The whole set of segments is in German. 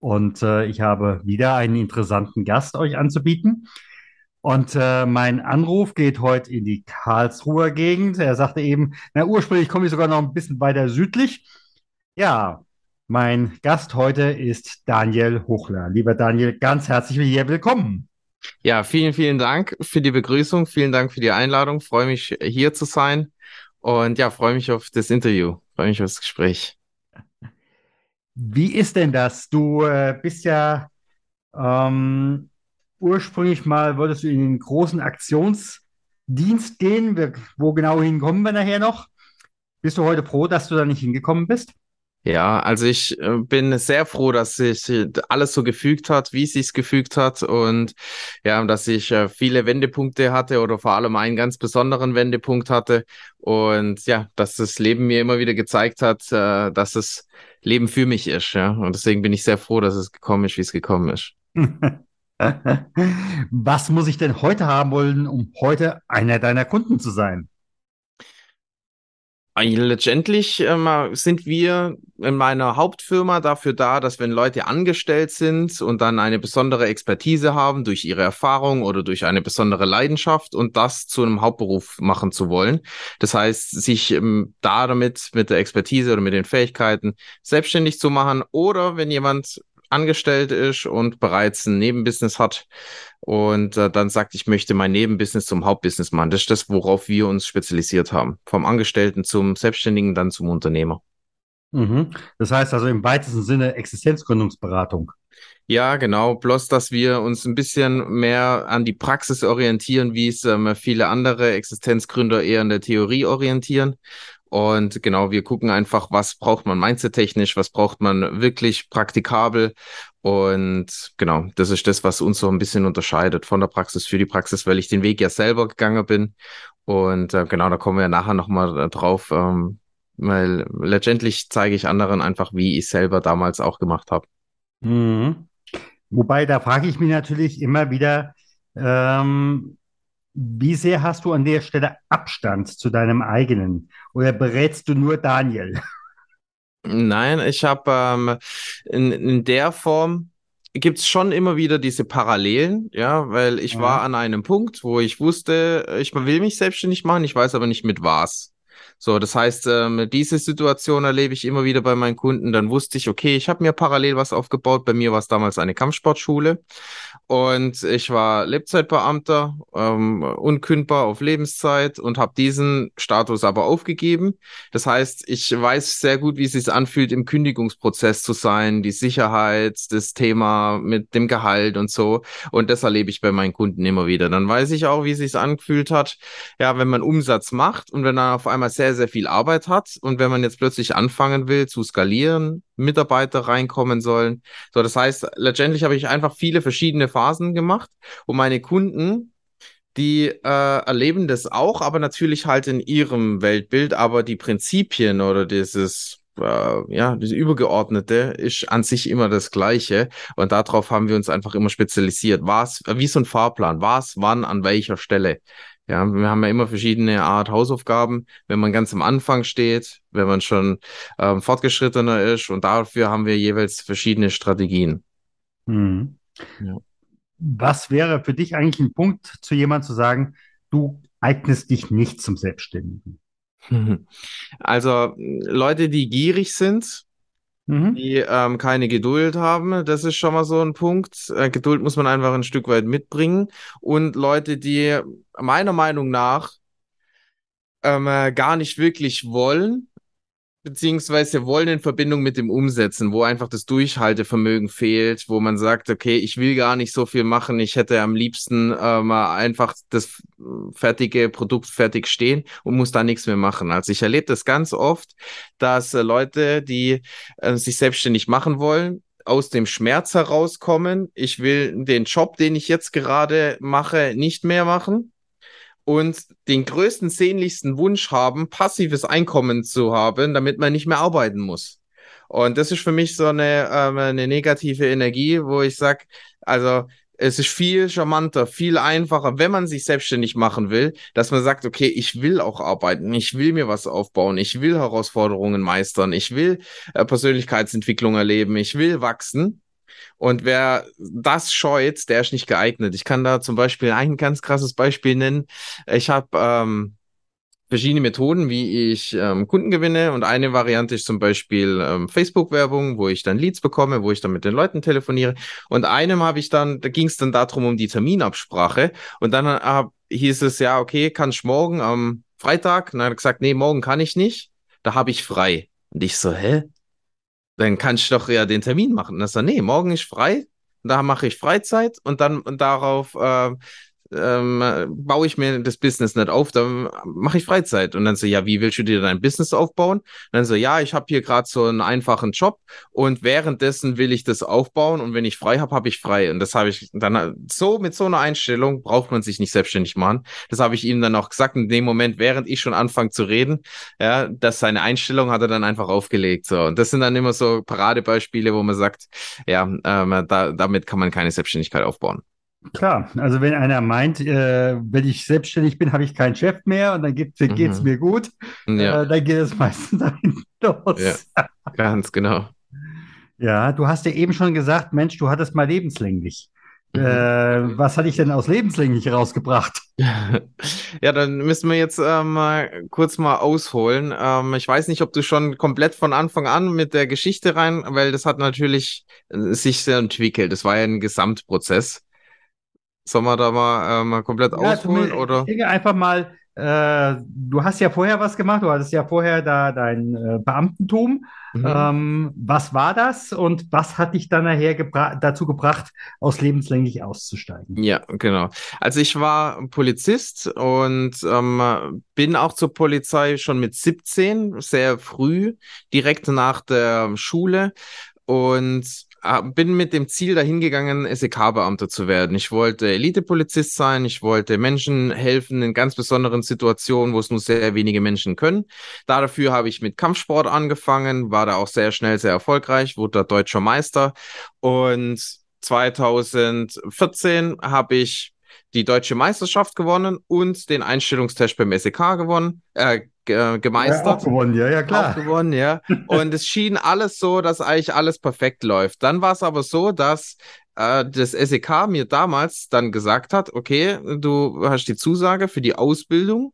Und äh, ich habe wieder einen interessanten Gast euch anzubieten. Und äh, mein Anruf geht heute in die Karlsruher Gegend. Er sagte eben, na ursprünglich komme ich sogar noch ein bisschen weiter südlich. Ja, mein Gast heute ist Daniel Hochler. Lieber Daniel, ganz herzlich willkommen. Ja, vielen, vielen Dank für die Begrüßung. Vielen Dank für die Einladung. Freue mich, hier zu sein. Und ja, freue mich auf das Interview. Freue mich auf das Gespräch. Wie ist denn das? Du äh, bist ja ähm, ursprünglich mal, wolltest du in den großen Aktionsdienst gehen. Wo genau hinkommen wir nachher noch? Bist du heute froh, dass du da nicht hingekommen bist? Ja, also ich äh, bin sehr froh, dass sich äh, alles so gefügt hat, wie es sich gefügt hat und ja, dass ich äh, viele Wendepunkte hatte oder vor allem einen ganz besonderen Wendepunkt hatte und ja, dass das Leben mir immer wieder gezeigt hat, dass das Leben für mich ist, ja, und deswegen bin ich sehr froh, dass es gekommen ist, wie es gekommen ist. Was muss ich denn heute haben wollen, um heute einer deiner Kunden zu sein? Letztendlich ähm, sind wir in meiner Hauptfirma dafür da, dass wenn Leute angestellt sind und dann eine besondere Expertise haben durch ihre Erfahrung oder durch eine besondere Leidenschaft und das zu einem Hauptberuf machen zu wollen. Das heißt, sich ähm, da damit mit der Expertise oder mit den Fähigkeiten selbstständig zu machen oder wenn jemand angestellt ist und bereits ein Nebenbusiness hat und äh, dann sagt, ich möchte mein Nebenbusiness zum Hauptbusiness machen. Das ist das, worauf wir uns spezialisiert haben. Vom Angestellten zum Selbstständigen, dann zum Unternehmer. Mhm. Das heißt also im weitesten Sinne Existenzgründungsberatung. Ja, genau. Bloß, dass wir uns ein bisschen mehr an die Praxis orientieren, wie es ähm, viele andere Existenzgründer eher in der Theorie orientieren. Und genau, wir gucken einfach, was braucht man mindset-technisch, was braucht man wirklich praktikabel. Und genau, das ist das, was uns so ein bisschen unterscheidet von der Praxis für die Praxis, weil ich den Weg ja selber gegangen bin. Und äh, genau, da kommen wir nachher nochmal drauf, ähm, weil letztendlich zeige ich anderen einfach, wie ich selber damals auch gemacht habe. Mhm. Wobei, da frage ich mich natürlich immer wieder, ähm, wie sehr hast du an der Stelle Abstand zu deinem eigenen? Oder berätst du nur Daniel? Nein, ich habe ähm, in, in der Form gibt es schon immer wieder diese Parallelen, ja, weil ich ja. war an einem Punkt, wo ich wusste, ich will mich selbstständig machen, ich weiß aber nicht mit was. So, das heißt, ähm, diese Situation erlebe ich immer wieder bei meinen Kunden. Dann wusste ich, okay, ich habe mir parallel was aufgebaut. Bei mir war es damals eine Kampfsportschule und ich war Lebzeitbeamter, ähm, unkündbar auf Lebenszeit und habe diesen Status aber aufgegeben. Das heißt, ich weiß sehr gut, wie es sich anfühlt, im Kündigungsprozess zu sein, die Sicherheit, das Thema mit dem Gehalt und so. Und das erlebe ich bei meinen Kunden immer wieder. Dann weiß ich auch, wie es sich angefühlt hat, ja, wenn man Umsatz macht und wenn man auf einmal sehr, sehr viel Arbeit hat und wenn man jetzt plötzlich anfangen will zu skalieren, Mitarbeiter reinkommen sollen. So, das heißt, letztendlich habe ich einfach viele verschiedene Phasen gemacht und meine Kunden, die äh, erleben das auch, aber natürlich halt in ihrem Weltbild, aber die Prinzipien oder dieses äh, ja, das Übergeordnete ist an sich immer das Gleiche. Und darauf haben wir uns einfach immer spezialisiert. Was, wie so ein Fahrplan, was, wann, an welcher Stelle. Ja, wir haben ja immer verschiedene Art Hausaufgaben, wenn man ganz am Anfang steht, wenn man schon ähm, fortgeschrittener ist und dafür haben wir jeweils verschiedene Strategien. Hm. Ja. Was wäre für dich eigentlich ein Punkt, zu jemandem zu sagen, du eignest dich nicht zum Selbstständigen? Also Leute, die gierig sind, mhm. die ähm, keine Geduld haben. Das ist schon mal so ein Punkt. Äh, Geduld muss man einfach ein Stück weit mitbringen. Und Leute, die meiner Meinung nach ähm, äh, gar nicht wirklich wollen, beziehungsweise wollen in Verbindung mit dem Umsetzen, wo einfach das Durchhaltevermögen fehlt, wo man sagt, okay, ich will gar nicht so viel machen, ich hätte am liebsten ähm, einfach das fertige Produkt fertig stehen und muss da nichts mehr machen. Also ich erlebe das ganz oft, dass äh, Leute, die äh, sich selbstständig machen wollen, aus dem Schmerz herauskommen. Ich will den Job, den ich jetzt gerade mache, nicht mehr machen und den größten, sehnlichsten Wunsch haben, passives Einkommen zu haben, damit man nicht mehr arbeiten muss. Und das ist für mich so eine, ähm, eine negative Energie, wo ich sage, also es ist viel charmanter, viel einfacher, wenn man sich selbstständig machen will, dass man sagt, okay, ich will auch arbeiten, ich will mir was aufbauen, ich will Herausforderungen meistern, ich will äh, Persönlichkeitsentwicklung erleben, ich will wachsen. Und wer das scheut, der ist nicht geeignet. Ich kann da zum Beispiel ein ganz krasses Beispiel nennen. Ich habe ähm, verschiedene Methoden, wie ich ähm, Kunden gewinne. Und eine Variante ist zum Beispiel ähm, Facebook-Werbung, wo ich dann Leads bekomme, wo ich dann mit den Leuten telefoniere. Und einem habe ich dann, da ging es dann darum, um die Terminabsprache. Und dann hab, hieß es ja, okay, kann ich morgen am Freitag? Und dann hat er gesagt, nee, morgen kann ich nicht. Da habe ich frei. Und ich so, hä? Dann kann ich doch ja den Termin machen. Und er so, nee, morgen ist frei. Da mache ich Freizeit und dann und darauf äh, ähm, baue ich mir das Business nicht auf, dann mache ich Freizeit. Und dann so, ja, wie willst du dir dein Business aufbauen? Und dann so, ja, ich habe hier gerade so einen einfachen Job und währenddessen will ich das aufbauen und wenn ich frei habe, habe ich frei. Und das habe ich dann so mit so einer Einstellung braucht man sich nicht selbstständig machen. Das habe ich ihm dann auch gesagt in dem Moment, während ich schon anfange zu reden, ja, dass seine Einstellung hat er dann einfach aufgelegt. So. Und das sind dann immer so Paradebeispiele, wo man sagt, ja, ähm, da, damit kann man keine Selbstständigkeit aufbauen. Klar, also wenn einer meint, äh, wenn ich selbstständig bin, habe ich keinen Chef mehr und dann geht es mhm. mir gut, ja. äh, dann geht es meistens dahin los. Ja, ganz genau. Ja, du hast ja eben schon gesagt, Mensch, du hattest mal lebenslänglich. Mhm. Äh, was hatte ich denn aus lebenslänglich rausgebracht? Ja, dann müssen wir jetzt äh, mal kurz mal ausholen. Ähm, ich weiß nicht, ob du schon komplett von Anfang an mit der Geschichte rein, weil das hat natürlich äh, sich sehr entwickelt. Das war ja ein Gesamtprozess. Sollen wir da mal, äh, mal komplett ja, ausholen? Oder? Ich denke einfach mal, äh, du hast ja vorher was gemacht, du hattest ja vorher da dein äh, Beamtentum. Mhm. Ähm, was war das und was hat dich dann nachher gebra dazu gebracht, aus lebenslänglich auszusteigen? Ja, genau. Also ich war Polizist und ähm, bin auch zur Polizei schon mit 17, sehr früh, direkt nach der Schule. Und bin mit dem Ziel dahingegangen, SEK-Beamter zu werden. Ich wollte Elite-Polizist sein, ich wollte Menschen helfen in ganz besonderen Situationen, wo es nur sehr wenige Menschen können. Dafür habe ich mit Kampfsport angefangen, war da auch sehr schnell sehr erfolgreich, wurde da deutscher Meister und 2014 habe ich die deutsche Meisterschaft gewonnen und den Einstellungstest beim SEK gewonnen, äh, gemeistert. Ja, auch gewonnen, ja, ja, klar. Auch gewonnen, ja. Und es schien alles so, dass eigentlich alles perfekt läuft. Dann war es aber so, dass äh, das SEK mir damals dann gesagt hat, okay, du hast die Zusage für die Ausbildung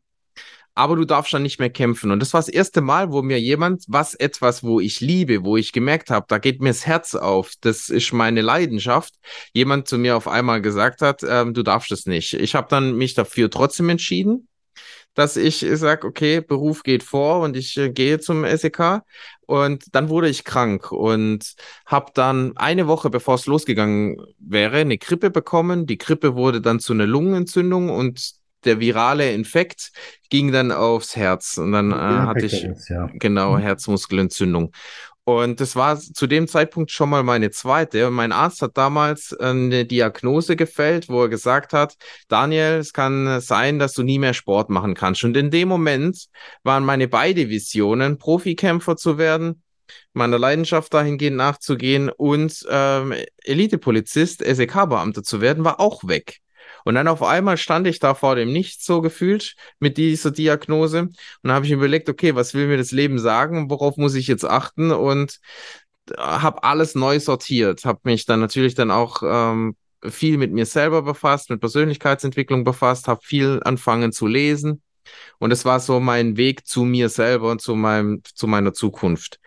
aber du darfst dann nicht mehr kämpfen. Und das war das erste Mal, wo mir jemand, was etwas, wo ich liebe, wo ich gemerkt habe, da geht mir das Herz auf, das ist meine Leidenschaft, jemand zu mir auf einmal gesagt hat, ähm, du darfst es nicht. Ich habe dann mich dafür trotzdem entschieden, dass ich sage, okay, Beruf geht vor und ich äh, gehe zum SEK. Und dann wurde ich krank und habe dann eine Woche, bevor es losgegangen wäre, eine Grippe bekommen. Die Grippe wurde dann zu einer Lungenentzündung und der virale Infekt ging dann aufs Herz und dann äh, hatte ich ist, ja. genau mhm. Herzmuskelentzündung. Und das war zu dem Zeitpunkt schon mal meine zweite. Und mein Arzt hat damals eine Diagnose gefällt, wo er gesagt hat, Daniel, es kann sein, dass du nie mehr Sport machen kannst. Und in dem Moment waren meine beide Visionen, Profikämpfer zu werden, meiner Leidenschaft dahingehend nachzugehen und ähm, Elitepolizist, SEK-Beamter zu werden, war auch weg. Und dann auf einmal stand ich da vor dem Nichts so gefühlt mit dieser Diagnose. Und dann habe ich mir überlegt, okay, was will mir das Leben sagen? Worauf muss ich jetzt achten? Und habe alles neu sortiert, habe mich dann natürlich dann auch ähm, viel mit mir selber befasst, mit Persönlichkeitsentwicklung befasst, habe viel anfangen zu lesen. Und es war so mein Weg zu mir selber und zu meinem, zu meiner Zukunft.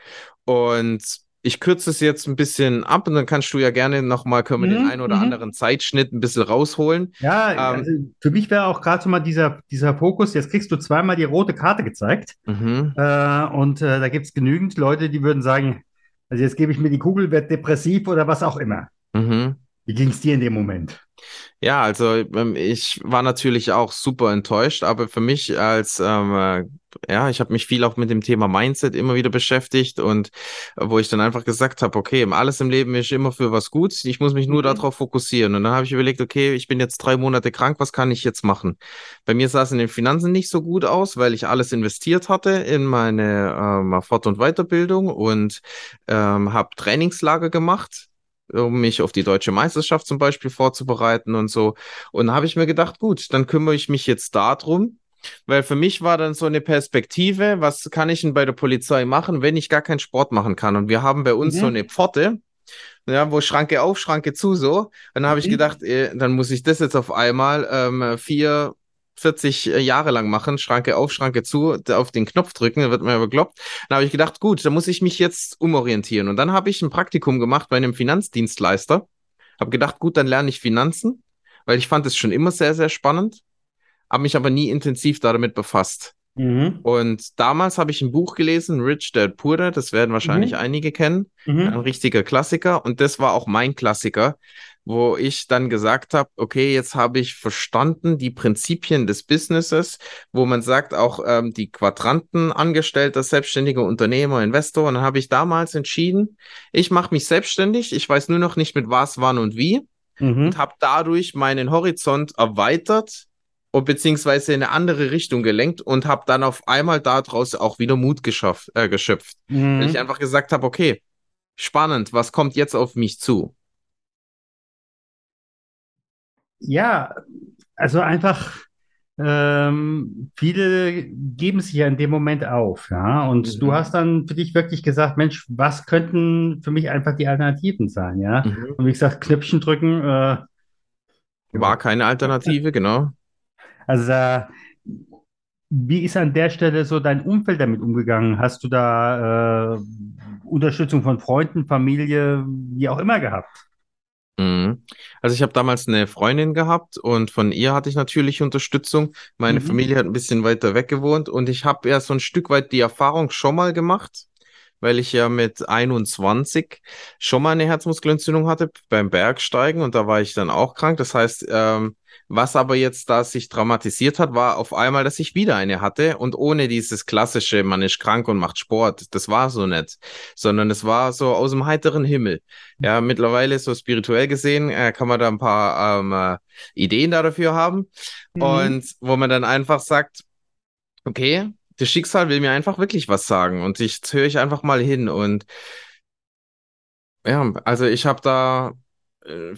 Und ich kürze es jetzt ein bisschen ab und dann kannst du ja gerne nochmal, können wir mhm, den einen oder mhm. anderen Zeitschnitt ein bisschen rausholen. Ja, ähm, also für mich wäre auch gerade so mal dieser, dieser Fokus, jetzt kriegst du zweimal die rote Karte gezeigt mhm. äh, und äh, da gibt es genügend Leute, die würden sagen, also jetzt gebe ich mir die Kugel, werde depressiv oder was auch immer. Mhm. Wie ging es dir in dem Moment? Ja, also ähm, ich war natürlich auch super enttäuscht, aber für mich als ähm, Ja, ich habe mich viel auch mit dem Thema Mindset immer wieder beschäftigt und äh, wo ich dann einfach gesagt habe, okay, alles im Leben ist immer für was gut. Ich muss mich nur mhm. darauf fokussieren. Und dann habe ich überlegt, okay, ich bin jetzt drei Monate krank, was kann ich jetzt machen? Bei mir sah es in den Finanzen nicht so gut aus, weil ich alles investiert hatte in meine ähm, Fort- und Weiterbildung und ähm, habe Trainingslager gemacht um mich auf die deutsche Meisterschaft zum Beispiel vorzubereiten und so. Und da habe ich mir gedacht, gut, dann kümmere ich mich jetzt darum, weil für mich war dann so eine Perspektive, was kann ich denn bei der Polizei machen, wenn ich gar keinen Sport machen kann? Und wir haben bei uns mhm. so eine Pforte, ja, wo Schranke auf, Schranke zu, so. Und dann habe mhm. ich gedacht, äh, dann muss ich das jetzt auf einmal ähm, vier, 40 Jahre lang machen, Schranke auf, Schranke zu, auf den Knopf drücken, dann wird man ja bekloppt. Dann habe ich gedacht, gut, da muss ich mich jetzt umorientieren. Und dann habe ich ein Praktikum gemacht bei einem Finanzdienstleister. Habe gedacht, gut, dann lerne ich Finanzen, weil ich fand es schon immer sehr, sehr spannend habe mich aber nie intensiv damit befasst. Mhm. Und damals habe ich ein Buch gelesen, Rich Dad Poor Dad, das werden wahrscheinlich mhm. einige kennen, mhm. ein richtiger Klassiker. Und das war auch mein Klassiker, wo ich dann gesagt habe, okay, jetzt habe ich verstanden die Prinzipien des Businesses, wo man sagt, auch ähm, die Quadranten, Angestellter, selbstständiger Unternehmer, Investor. Und dann habe ich damals entschieden, ich mache mich selbstständig, ich weiß nur noch nicht mit was, wann und wie. Mhm. Und habe dadurch meinen Horizont erweitert und beziehungsweise in eine andere Richtung gelenkt und habe dann auf einmal daraus auch wieder Mut geschafft, äh, geschöpft. Mhm. Weil ich einfach gesagt habe, okay, spannend, was kommt jetzt auf mich zu? Ja, also einfach, ähm, viele geben sich ja in dem Moment auf, ja. Und mhm. du hast dann für dich wirklich gesagt, Mensch, was könnten für mich einfach die Alternativen sein, ja? Mhm. Und wie gesagt, Knöpfchen drücken, äh, war keine Alternative, genau. Also da, wie ist an der Stelle so dein Umfeld damit umgegangen? Hast du da äh, Unterstützung von Freunden, Familie, wie auch immer gehabt? Mhm. Also ich habe damals eine Freundin gehabt und von ihr hatte ich natürlich Unterstützung. Meine mhm. Familie hat ein bisschen weiter weg gewohnt und ich habe ja so ein Stück weit die Erfahrung schon mal gemacht, weil ich ja mit 21 schon mal eine Herzmuskelentzündung hatte beim Bergsteigen und da war ich dann auch krank. Das heißt, ähm, was aber jetzt da sich dramatisiert hat, war auf einmal, dass ich wieder eine hatte und ohne dieses klassische, man ist krank und macht Sport. Das war so nicht, sondern es war so aus dem heiteren Himmel. Ja, mittlerweile so spirituell gesehen äh, kann man da ein paar ähm, äh, Ideen dafür haben mhm. und wo man dann einfach sagt, okay, das Schicksal will mir einfach wirklich was sagen und ich höre ich einfach mal hin und ja, also ich habe da äh,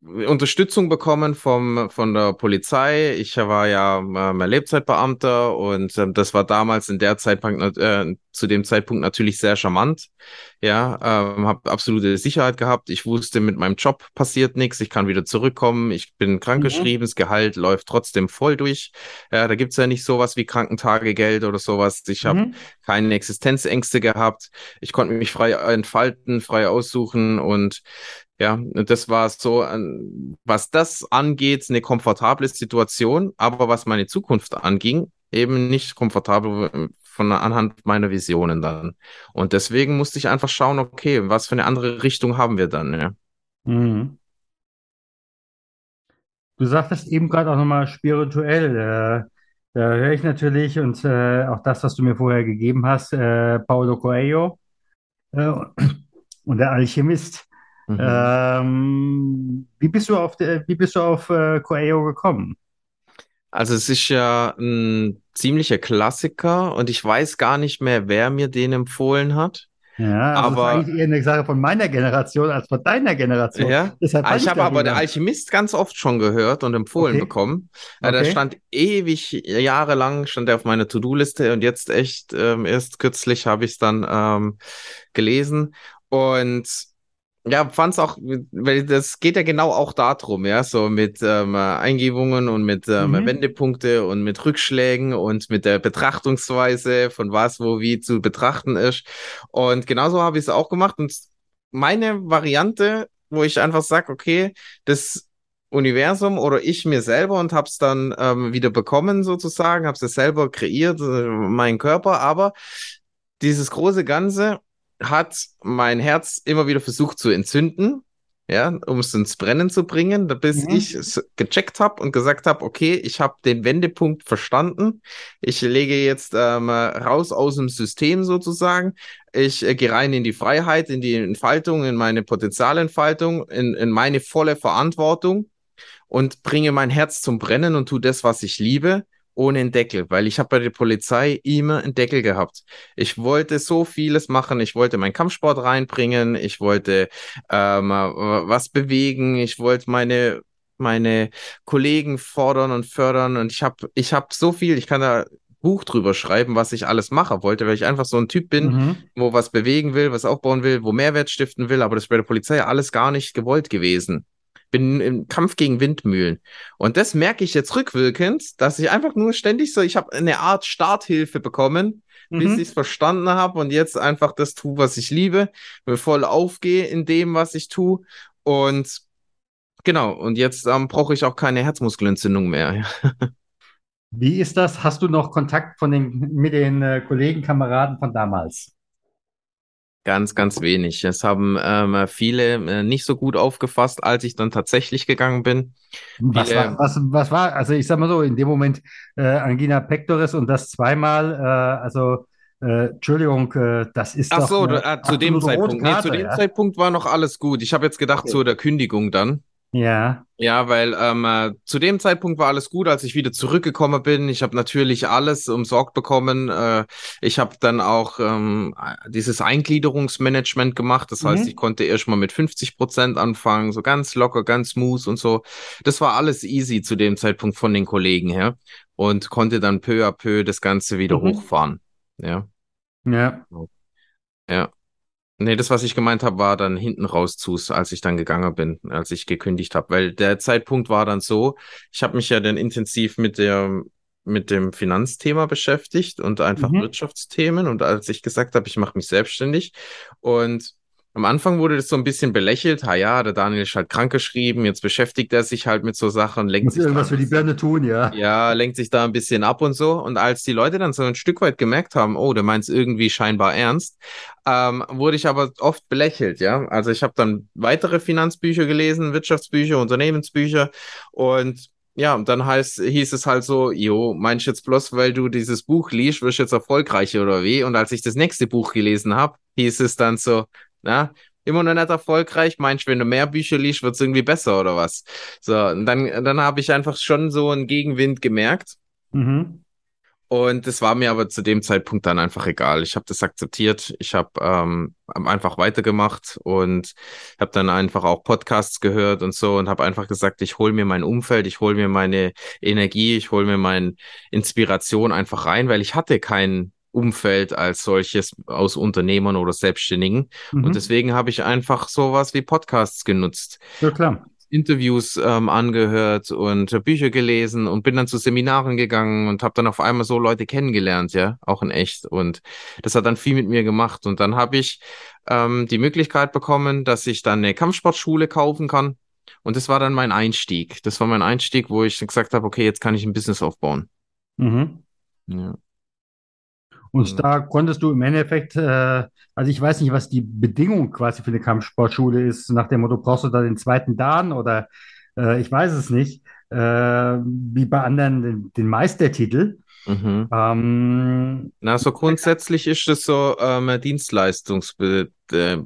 Unterstützung bekommen vom, von der Polizei. Ich war ja äh, Lebzeitbeamter und äh, das war damals in der Zeitpunkt, äh, zu dem Zeitpunkt natürlich sehr charmant. Ja, ähm, habe absolute Sicherheit gehabt. Ich wusste, mit meinem Job passiert nichts. Ich kann wieder zurückkommen. Ich bin krankgeschrieben. Mhm. Das Gehalt läuft trotzdem voll durch. Ja, da gibt's ja nicht sowas wie Krankentagegeld oder sowas. Ich habe mhm. keine Existenzängste gehabt. Ich konnte mich frei entfalten, frei aussuchen und ja, das war so, was das angeht, eine komfortable Situation, aber was meine Zukunft anging, eben nicht komfortabel von anhand meiner Visionen dann. Und deswegen musste ich einfach schauen, okay, was für eine andere Richtung haben wir dann, ja. Mhm. Du sagtest eben gerade auch nochmal spirituell. Äh, da höre ich natürlich und äh, auch das, was du mir vorher gegeben hast, äh, Paulo Coelho äh, und der Alchemist. Mhm. Ähm, wie bist du auf, de, wie bist du auf äh, Coelho gekommen? Also es ist ja ein ziemlicher Klassiker und ich weiß gar nicht mehr, wer mir den empfohlen hat. Ja, also aber das ist eigentlich eher eine Sache von meiner Generation als von deiner Generation. Ja, Deshalb ah, ich habe aber der Alchemist ganz oft schon gehört und empfohlen okay. bekommen. Okay. Der stand ewig, jahrelang stand er auf meiner To-Do-Liste und jetzt echt ähm, erst kürzlich habe ich es dann ähm, gelesen und ja, fand's auch, weil das geht ja genau auch darum, ja, so mit ähm, Eingebungen und mit ähm, mhm. Wendepunkte und mit Rückschlägen und mit der Betrachtungsweise von was, wo, wie zu betrachten ist. Und genauso habe ich es auch gemacht. Und meine Variante, wo ich einfach sage, okay, das Universum oder ich mir selber und hab's dann ähm, wieder bekommen sozusagen, hab's es selber kreiert, äh, mein Körper, aber dieses große Ganze hat mein Herz immer wieder versucht zu entzünden. ja, um es ins Brennen zu bringen, bis mhm. ich es gecheckt habe und gesagt habe, okay, ich habe den Wendepunkt verstanden. Ich lege jetzt ähm, raus aus dem System sozusagen. Ich äh, gehe rein in die Freiheit, in die Entfaltung, in meine Potenzialentfaltung, in, in meine volle Verantwortung und bringe mein Herz zum Brennen und tu das, was ich liebe ohne einen Deckel, weil ich habe bei der Polizei immer einen Deckel gehabt. Ich wollte so vieles machen. Ich wollte meinen Kampfsport reinbringen. Ich wollte ähm, was bewegen. Ich wollte meine meine Kollegen fordern und fördern und ich habe ich habe so viel. Ich kann da Buch drüber schreiben, was ich alles mache wollte, weil ich einfach so ein Typ bin, mhm. wo was bewegen will, was aufbauen will, wo Mehrwert stiften will, aber das ist bei der Polizei alles gar nicht gewollt gewesen bin im Kampf gegen Windmühlen. Und das merke ich jetzt rückwirkend, dass ich einfach nur ständig so, ich habe eine Art Starthilfe bekommen, mhm. bis ich es verstanden habe und jetzt einfach das tue, was ich liebe, mir voll aufgehe in dem, was ich tue. Und genau, und jetzt ähm, brauche ich auch keine Herzmuskelentzündung mehr. Wie ist das? Hast du noch Kontakt von den, mit den äh, Kollegen, Kameraden von damals? Ganz, ganz wenig. Es haben ähm, viele äh, nicht so gut aufgefasst, als ich dann tatsächlich gegangen bin. Was, viele, war, was, was war, also ich sag mal so, in dem Moment äh, Angina pectoris und das zweimal, äh, also äh, Entschuldigung, äh, das ist Ach doch so, eine, äh, zu dem Zeitpunkt. Karte, nee, zu dem ja? Zeitpunkt war noch alles gut. Ich habe jetzt gedacht okay. zu der Kündigung dann. Ja. Ja, weil ähm, äh, zu dem Zeitpunkt war alles gut, als ich wieder zurückgekommen bin. Ich habe natürlich alles umsorgt bekommen. Äh, ich habe dann auch ähm, dieses Eingliederungsmanagement gemacht. Das mhm. heißt, ich konnte erst mal mit 50 Prozent anfangen, so ganz locker, ganz smooth und so. Das war alles easy zu dem Zeitpunkt von den Kollegen her und konnte dann peu à peu das Ganze wieder mhm. hochfahren. Ja. Ja. Ja. Nee, das, was ich gemeint habe, war dann hinten raus zu, als ich dann gegangen bin, als ich gekündigt habe. Weil der Zeitpunkt war dann so, ich habe mich ja dann intensiv mit der mit dem Finanzthema beschäftigt und einfach mhm. Wirtschaftsthemen. Und als ich gesagt habe, ich mache mich selbstständig und am Anfang wurde das so ein bisschen belächelt. Ha ja, der Daniel ist halt krankgeschrieben, jetzt beschäftigt er sich halt mit so Sachen, lenkt Muss sich irgendwas für die Birne tun, ja. Ja, lenkt sich da ein bisschen ab und so. Und als die Leute dann so ein Stück weit gemerkt haben, oh, der meint es irgendwie scheinbar ernst, ähm, wurde ich aber oft belächelt, ja. Also ich habe dann weitere Finanzbücher gelesen, Wirtschaftsbücher, Unternehmensbücher und ja, und dann heißt, hieß es halt so, jo, meinst du jetzt bloß, weil du dieses Buch liest, wirst du jetzt erfolgreicher oder wie? Und als ich das nächste Buch gelesen habe, hieß es dann so, na, immer noch nicht erfolgreich. Meinst du, wenn du mehr Bücher liest, wird es irgendwie besser oder was? So, und dann, dann habe ich einfach schon so einen Gegenwind gemerkt. Mhm. Und das war mir aber zu dem Zeitpunkt dann einfach egal. Ich habe das akzeptiert. Ich habe ähm, einfach weitergemacht und habe dann einfach auch Podcasts gehört und so und habe einfach gesagt, ich hole mir mein Umfeld, ich hole mir meine Energie, ich hole mir meine Inspiration einfach rein, weil ich hatte keinen Umfeld als solches aus Unternehmern oder Selbstständigen. Mhm. Und deswegen habe ich einfach sowas wie Podcasts genutzt. Ja, klar. Interviews ähm, angehört und Bücher gelesen und bin dann zu Seminaren gegangen und habe dann auf einmal so Leute kennengelernt, ja, auch in echt. Und das hat dann viel mit mir gemacht. Und dann habe ich ähm, die Möglichkeit bekommen, dass ich dann eine Kampfsportschule kaufen kann. Und das war dann mein Einstieg. Das war mein Einstieg, wo ich gesagt habe, okay, jetzt kann ich ein Business aufbauen. Mhm. Ja. Und mhm. da konntest du im Endeffekt, äh, also ich weiß nicht, was die Bedingung quasi für eine Kampfsportschule ist, nach dem Motto, brauchst du da den zweiten Dan oder äh, ich weiß es nicht, äh, wie bei anderen den, den Meistertitel. Mhm. Ähm, Na, so grundsätzlich ist es so ähm, Dienstleistungsgewerbe. Äh,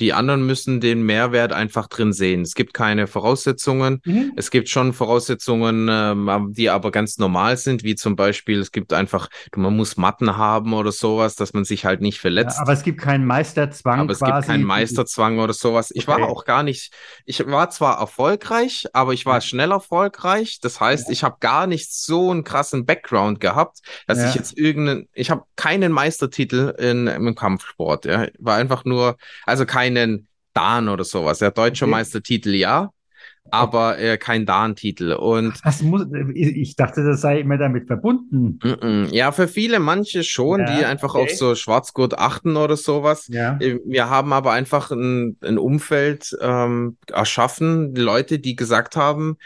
die anderen müssen den Mehrwert einfach drin sehen. Es gibt keine Voraussetzungen. Mhm. Es gibt schon Voraussetzungen, ähm, die aber ganz normal sind, wie zum Beispiel, es gibt einfach, man muss Matten haben oder sowas, dass man sich halt nicht verletzt. Ja, aber es gibt keinen Meisterzwang. Aber es quasi. gibt keinen Meisterzwang oder sowas. Ich okay. war auch gar nicht, ich war zwar erfolgreich, aber ich war schnell erfolgreich. Das heißt, ja. ich habe gar nicht so einen krassen Background gehabt, dass ja. ich jetzt irgendeinen, ich habe keinen Meistertitel in, im Kampfsport, ja. War einfach nur, also keinen Dan oder sowas. Ja, deutscher okay. Meistertitel ja, aber äh, kein Dan-Titel. Und muss, ich dachte, das sei immer damit verbunden. Mm -mm. Ja, für viele, manche schon, ja, die einfach okay. auf so Schwarzgurt achten oder sowas. Ja. Äh, wir haben aber einfach ein, ein Umfeld ähm, erschaffen, Leute, die gesagt haben,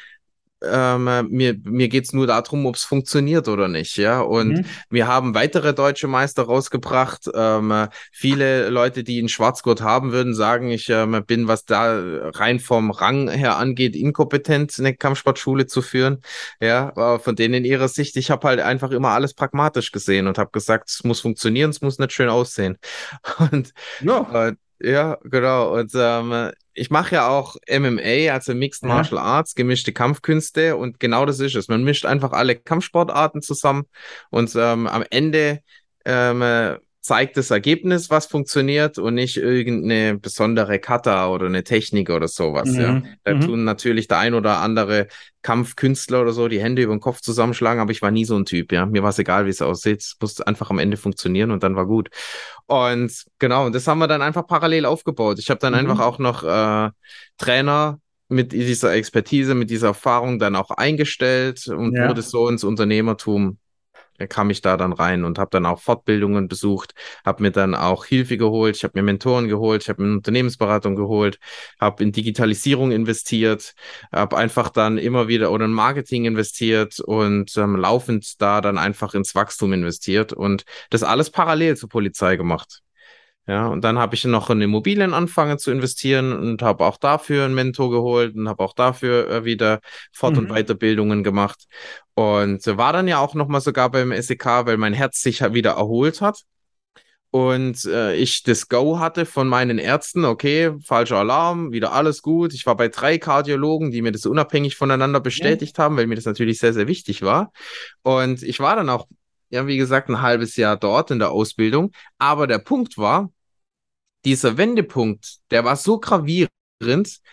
ähm, mir, mir geht's nur darum, ob es funktioniert oder nicht, ja. Und mhm. wir haben weitere deutsche Meister rausgebracht. Ähm, viele Leute, die einen Schwarzgurt haben, würden sagen, ich ähm, bin, was da rein vom Rang her angeht, inkompetent, eine Kampfsportschule zu führen. Ja, von denen in ihrer Sicht, ich habe halt einfach immer alles pragmatisch gesehen und habe gesagt, es muss funktionieren, es muss nicht schön aussehen. Und ja. Äh, ja, genau. Und ähm, ich mache ja auch MMA, also Mixed ja. Martial Arts, gemischte Kampfkünste und genau das ist es. Man mischt einfach alle Kampfsportarten zusammen und ähm, am Ende ähm, zeigt das Ergebnis, was funktioniert und nicht irgendeine besondere Kata oder eine Technik oder sowas. Mhm. Ja. Da mhm. tun natürlich der ein oder andere Kampfkünstler oder so die Hände über den Kopf zusammenschlagen, aber ich war nie so ein Typ. Ja, mir war es egal, wie es aussieht. Es musste einfach am Ende funktionieren und dann war gut. Und genau, und das haben wir dann einfach parallel aufgebaut. Ich habe dann mhm. einfach auch noch äh, Trainer mit dieser Expertise, mit dieser Erfahrung dann auch eingestellt und ja. wurde so ins Unternehmertum kam ich da dann rein und habe dann auch Fortbildungen besucht, habe mir dann auch Hilfe geholt, ich habe mir Mentoren geholt, ich habe mir Unternehmensberatung geholt, habe in Digitalisierung investiert, habe einfach dann immer wieder oder in Marketing investiert und ähm, laufend da dann einfach ins Wachstum investiert und das alles parallel zur Polizei gemacht. Ja, und dann habe ich noch in Immobilien angefangen zu investieren und habe auch dafür einen Mentor geholt und habe auch dafür äh, wieder Fort- und mhm. Weiterbildungen gemacht. Und war dann ja auch nochmal sogar beim SEK, weil mein Herz sich wieder erholt hat. Und äh, ich das Go hatte von meinen Ärzten, okay, falscher Alarm, wieder alles gut. Ich war bei drei Kardiologen, die mir das unabhängig voneinander bestätigt ja. haben, weil mir das natürlich sehr, sehr wichtig war. Und ich war dann auch ja, wie gesagt, ein halbes Jahr dort in der Ausbildung. Aber der Punkt war, dieser Wendepunkt, der war so gravierend,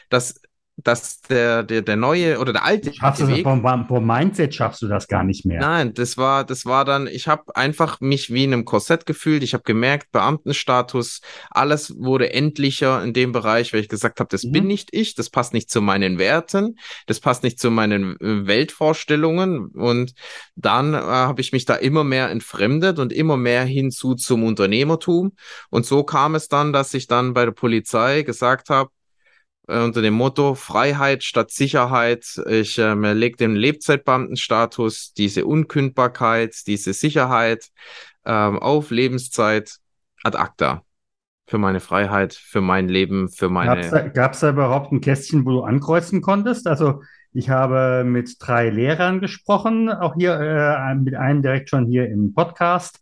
dass dass der, der, der neue oder der alte schaffst Weg, vom, vom Mindset schaffst du das gar nicht mehr. Nein, das war, das war dann, ich habe einfach mich wie in einem Korsett gefühlt. Ich habe gemerkt, Beamtenstatus, alles wurde endlicher in dem Bereich, weil ich gesagt habe, das mhm. bin nicht ich, das passt nicht zu meinen Werten, das passt nicht zu meinen äh, Weltvorstellungen. Und dann äh, habe ich mich da immer mehr entfremdet und immer mehr hinzu zum Unternehmertum. Und so kam es dann, dass ich dann bei der Polizei gesagt habe, äh, unter dem Motto Freiheit statt Sicherheit. Ich äh, lege den Lebzeitbeamtenstatus, diese Unkündbarkeit, diese Sicherheit ähm, auf Lebenszeit ad acta. Für meine Freiheit, für mein Leben, für meine. Gab es da, da überhaupt ein Kästchen, wo du ankreuzen konntest? Also ich habe mit drei Lehrern gesprochen, auch hier äh, mit einem direkt schon hier im Podcast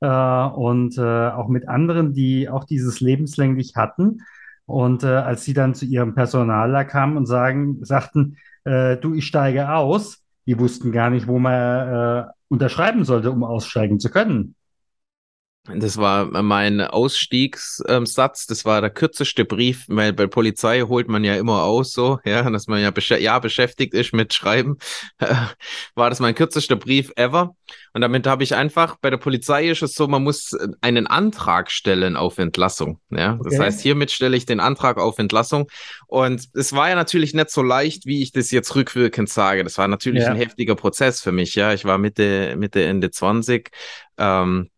äh, und äh, auch mit anderen, die auch dieses lebenslänglich hatten. Und äh, als sie dann zu ihrem Personaler kamen und sagen, sagten, äh, du, ich steige aus, die wussten gar nicht, wo man äh, unterschreiben sollte, um aussteigen zu können. Das war mein Ausstiegssatz. Das war der kürzeste Brief, weil bei Polizei holt man ja immer aus, so, ja, dass man ja, besch ja beschäftigt ist mit Schreiben. war das mein kürzester Brief ever. Und damit habe ich einfach, bei der Polizei ist es so, man muss einen Antrag stellen auf Entlassung. Ja, okay. das heißt, hiermit stelle ich den Antrag auf Entlassung. Und es war ja natürlich nicht so leicht, wie ich das jetzt rückwirkend sage. Das war natürlich ja. ein heftiger Prozess für mich. Ja, ich war Mitte, Mitte, Ende 20. Ähm,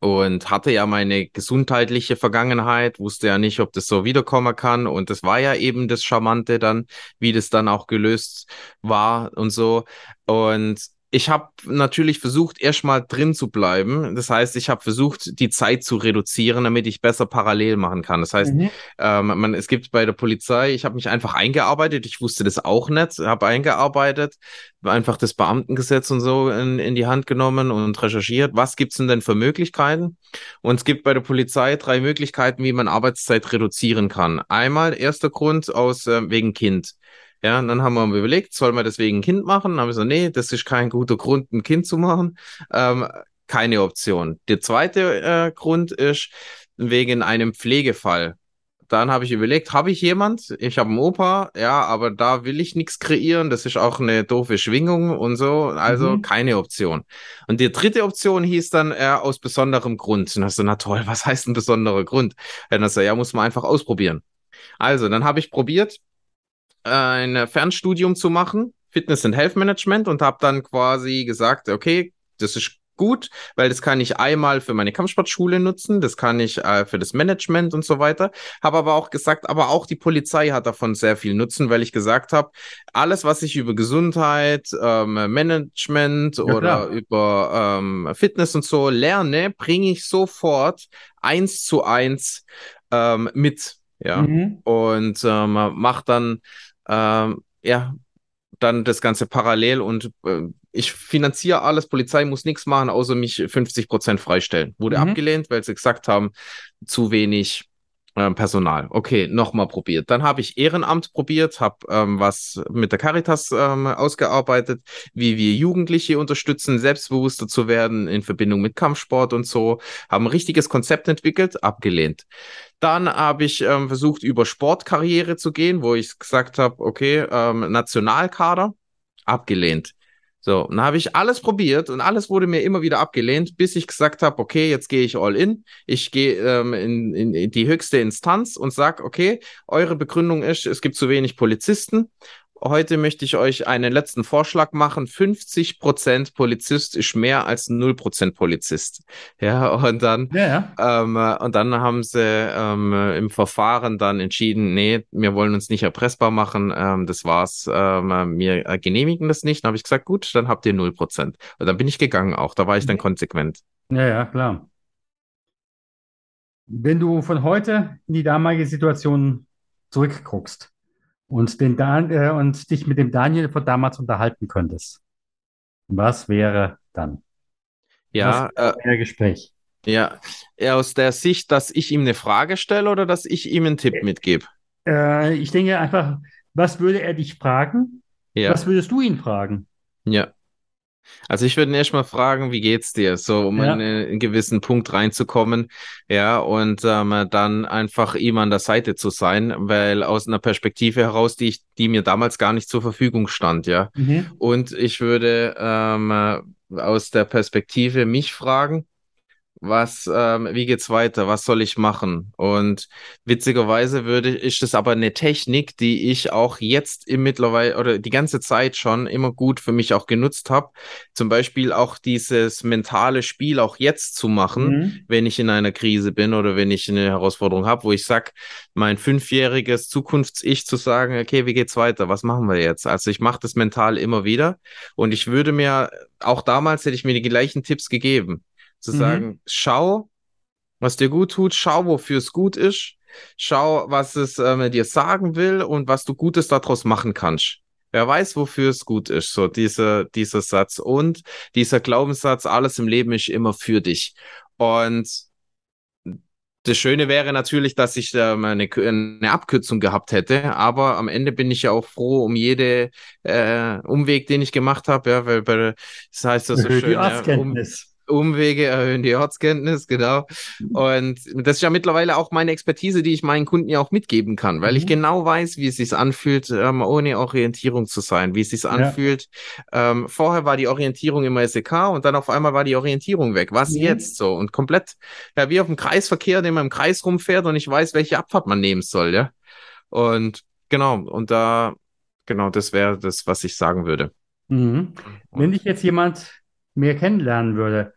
und hatte ja meine gesundheitliche Vergangenheit, wusste ja nicht, ob das so wiederkommen kann. Und das war ja eben das Charmante dann, wie das dann auch gelöst war und so. Und ich habe natürlich versucht, erstmal drin zu bleiben. Das heißt, ich habe versucht, die Zeit zu reduzieren, damit ich besser parallel machen kann. Das heißt, mhm. ähm, man, es gibt bei der Polizei, ich habe mich einfach eingearbeitet. Ich wusste das auch nicht, habe eingearbeitet, einfach das Beamtengesetz und so in, in die Hand genommen und recherchiert. Was gibt's denn denn für Möglichkeiten? Und es gibt bei der Polizei drei Möglichkeiten, wie man Arbeitszeit reduzieren kann. Einmal erster Grund aus äh, wegen Kind. Ja, und dann haben wir überlegt, soll man deswegen ein Kind machen? Dann haben wir so, nee, das ist kein guter Grund, ein Kind zu machen. Ähm, keine Option. Der zweite äh, Grund ist wegen einem Pflegefall. Dann habe ich überlegt, habe ich jemand? Ich habe einen Opa, ja, aber da will ich nichts kreieren. Das ist auch eine doofe Schwingung und so. Also mhm. keine Option. Und die dritte Option hieß dann äh, aus besonderem Grund. Und hast du, na toll, was heißt ein besonderer Grund? Dann hast du, ja, muss man einfach ausprobieren. Also, dann habe ich probiert, ein Fernstudium zu machen, Fitness and Health Management, und habe dann quasi gesagt, okay, das ist gut, weil das kann ich einmal für meine Kampfsportschule nutzen, das kann ich äh, für das Management und so weiter. Habe aber auch gesagt, aber auch die Polizei hat davon sehr viel Nutzen, weil ich gesagt habe, alles, was ich über Gesundheit, ähm, Management ja, oder klar. über ähm, Fitness und so lerne, bringe ich sofort eins zu eins ähm, mit. Ja. Mhm. Und ähm, macht dann ähm, ja dann das Ganze parallel und äh, ich finanziere alles, Polizei muss nichts machen, außer mich 50 Prozent freistellen. Wurde mhm. abgelehnt, weil sie gesagt haben, zu wenig ähm, Personal. Okay, nochmal probiert. Dann habe ich Ehrenamt probiert, habe ähm, was mit der Caritas ähm, ausgearbeitet, wie wir Jugendliche unterstützen, selbstbewusster zu werden in Verbindung mit Kampfsport und so. Haben ein richtiges Konzept entwickelt, abgelehnt. Dann habe ich ähm, versucht, über Sportkarriere zu gehen, wo ich gesagt habe, okay, ähm, Nationalkader, abgelehnt. So, dann habe ich alles probiert und alles wurde mir immer wieder abgelehnt, bis ich gesagt habe, okay, jetzt gehe ich all in. Ich gehe ähm, in, in, in die höchste Instanz und sage, okay, eure Begründung ist, es gibt zu wenig Polizisten. Heute möchte ich euch einen letzten Vorschlag machen. 50 Prozent Polizist ist mehr als 0 Prozent Polizist. Ja, und dann, ja, ja. Ähm, und dann haben sie ähm, im Verfahren dann entschieden, nee, wir wollen uns nicht erpressbar machen. Ähm, das war's. Ähm, wir genehmigen das nicht. Dann habe ich gesagt, gut, dann habt ihr 0 Prozent. Und dann bin ich gegangen auch. Da war ich dann mhm. konsequent. Ja, ja, klar. Wenn du von heute in die damalige Situation zurückguckst, und, den Dan äh, und dich mit dem Daniel von damals unterhalten könntest, was wäre dann? Ja, was wäre äh, Gespräch. Ja, aus der Sicht, dass ich ihm eine Frage stelle oder dass ich ihm einen Tipp mitgebe? Äh, ich denke einfach, was würde er dich fragen? Ja. Was würdest du ihn fragen? Ja. Also ich würde ihn erstmal fragen, wie geht's dir? So, um ja. in einen gewissen Punkt reinzukommen, ja, und ähm, dann einfach ihm an der Seite zu sein, weil aus einer Perspektive heraus, die ich, die mir damals gar nicht zur Verfügung stand, ja. Mhm. Und ich würde ähm, aus der Perspektive mich fragen, was, ähm, wie geht's weiter, was soll ich machen? Und witzigerweise würde, ist das aber eine Technik, die ich auch jetzt im mittlerweile oder die ganze Zeit schon immer gut für mich auch genutzt habe. Zum Beispiel auch dieses mentale Spiel auch jetzt zu machen, mhm. wenn ich in einer Krise bin oder wenn ich eine Herausforderung habe, wo ich sag, mein fünfjähriges Zukunfts-Ich zu sagen, okay, wie geht's weiter? Was machen wir jetzt? Also ich mache das mental immer wieder und ich würde mir, auch damals hätte ich mir die gleichen Tipps gegeben zu mhm. sagen, schau, was dir gut tut, schau, wofür es gut ist, schau, was es ähm, dir sagen will und was du Gutes daraus machen kannst. Wer weiß, wofür es gut ist, so dieser, dieser Satz und dieser Glaubenssatz, alles im Leben ist immer für dich. Und das Schöne wäre natürlich, dass ich ähm, eine, eine Abkürzung gehabt hätte, aber am Ende bin ich ja auch froh um jede äh, Umweg, den ich gemacht habe, ja, weil bei, das heißt das so schön, ja, um, Umwege erhöhen die Ortskenntnis, genau. Und das ist ja mittlerweile auch meine Expertise, die ich meinen Kunden ja auch mitgeben kann, weil mhm. ich genau weiß, wie es sich anfühlt, ähm, ohne Orientierung zu sein, wie es sich anfühlt. Ja. Ähm, vorher war die Orientierung immer SEK und dann auf einmal war die Orientierung weg. Was mhm. jetzt so? Und komplett, ja, wie auf dem Kreisverkehr, den man im Kreis rumfährt und ich weiß, welche Abfahrt man nehmen soll, ja. Und genau, und da, genau, das wäre das, was ich sagen würde. Mhm. Wenn dich jetzt jemand mehr kennenlernen würde,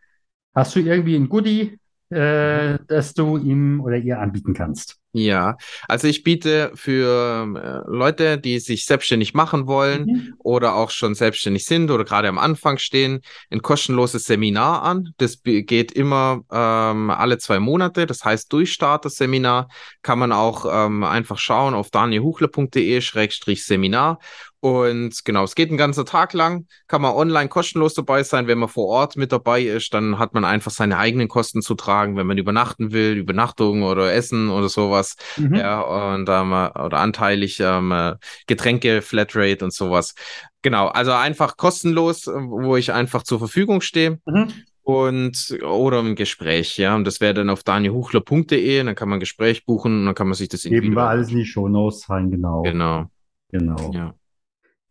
Hast du irgendwie ein Goodie, äh, das du ihm oder ihr anbieten kannst? Ja, also ich biete für äh, Leute, die sich selbstständig machen wollen mhm. oder auch schon selbstständig sind oder gerade am Anfang stehen, ein kostenloses Seminar an. Das geht immer ähm, alle zwei Monate. Das heißt, Durchstarter-Seminar kann man auch ähm, einfach schauen auf danielhuchler.de-seminar und genau, es geht einen ganzen Tag lang, kann man online kostenlos dabei sein. Wenn man vor Ort mit dabei ist, dann hat man einfach seine eigenen Kosten zu tragen, wenn man übernachten will, Übernachtung oder Essen oder sowas. Mhm. Ja, und ähm, oder anteilig ähm, Getränke, Flatrate und sowas. Genau, also einfach kostenlos, wo ich einfach zur Verfügung stehe. Mhm und oder ein Gespräch, ja. Und das wäre dann auf danielhuchler.de, dann kann man ein Gespräch buchen und dann kann man sich das Geben wir alles in die Show Notes rein, genau. Genau. Genau. Ja.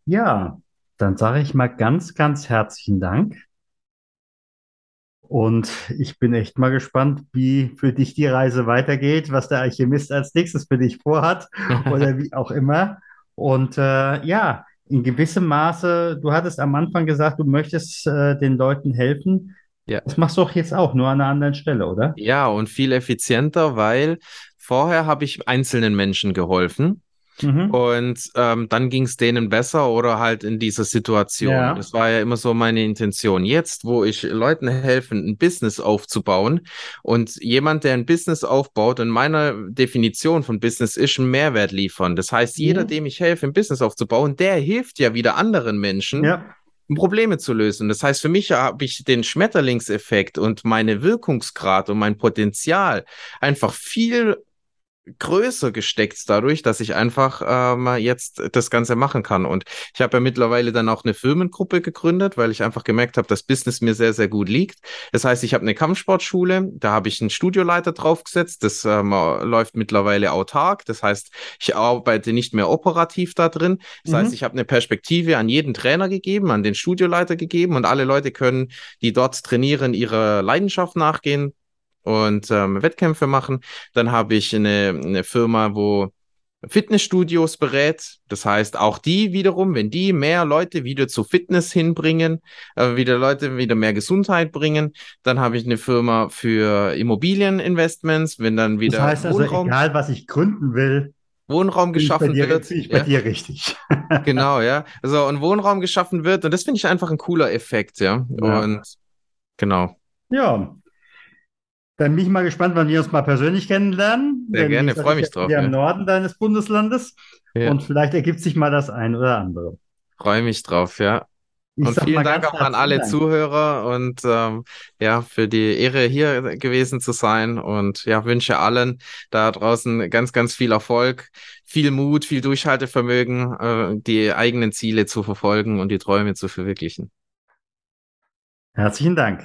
Ja, dann sage ich mal ganz, ganz herzlichen Dank. Und ich bin echt mal gespannt, wie für dich die Reise weitergeht, was der Alchemist als nächstes für dich vorhat oder wie auch immer. Und äh, ja, in gewissem Maße, du hattest am Anfang gesagt, du möchtest äh, den Leuten helfen, Ja. Das machst du auch jetzt auch, nur an einer anderen Stelle, oder? Ja, und viel effizienter, weil vorher habe ich einzelnen Menschen geholfen. Mhm. Und ähm, dann ging es denen besser oder halt in dieser Situation. Ja. Das war ja immer so meine Intention. Jetzt, wo ich Leuten helfe, ein Business aufzubauen und jemand, der ein Business aufbaut, in meiner Definition von Business ist ein Mehrwert liefern. Das heißt, jeder, mhm. dem ich helfe, ein Business aufzubauen, der hilft ja wieder anderen Menschen. Ja. Probleme zu lösen. Das heißt, für mich habe ich den Schmetterlingseffekt und meine Wirkungsgrad und mein Potenzial einfach viel größer gesteckt dadurch, dass ich einfach ähm, jetzt das Ganze machen kann. Und ich habe ja mittlerweile dann auch eine Firmengruppe gegründet, weil ich einfach gemerkt habe, dass Business mir sehr, sehr gut liegt. Das heißt, ich habe eine Kampfsportschule, da habe ich einen Studioleiter draufgesetzt, das ähm, läuft mittlerweile autark. Das heißt, ich arbeite nicht mehr operativ da drin. Das mhm. heißt, ich habe eine Perspektive an jeden Trainer gegeben, an den Studioleiter gegeben und alle Leute können, die dort trainieren, ihrer Leidenschaft nachgehen und ähm, Wettkämpfe machen. Dann habe ich eine, eine Firma, wo Fitnessstudios berät. Das heißt, auch die wiederum, wenn die mehr Leute wieder zu Fitness hinbringen, äh, wieder Leute wieder mehr Gesundheit bringen, dann habe ich eine Firma für Immobilieninvestments, wenn dann wieder. Das heißt also, Wohnraum, egal was ich gründen will, Wohnraum geschaffen dir, wird. Ich bei ja. dir richtig. genau, ja. Also und Wohnraum geschaffen wird und das finde ich einfach ein cooler Effekt, ja. ja. Und genau. Ja, dann bin ich mal gespannt, wann wir uns mal persönlich kennenlernen. Sehr gerne, freue mich drauf. Wir ja. im Norden deines Bundeslandes. Ja. Und vielleicht ergibt sich mal das ein oder andere. Freue mich drauf, ja. Ich und vielen Dank auch an alle Dank. Zuhörer und ähm, ja, für die Ehre hier gewesen zu sein und ja, wünsche allen da draußen ganz, ganz viel Erfolg, viel Mut, viel Durchhaltevermögen, äh, die eigenen Ziele zu verfolgen und die Träume zu verwirklichen. Herzlichen Dank.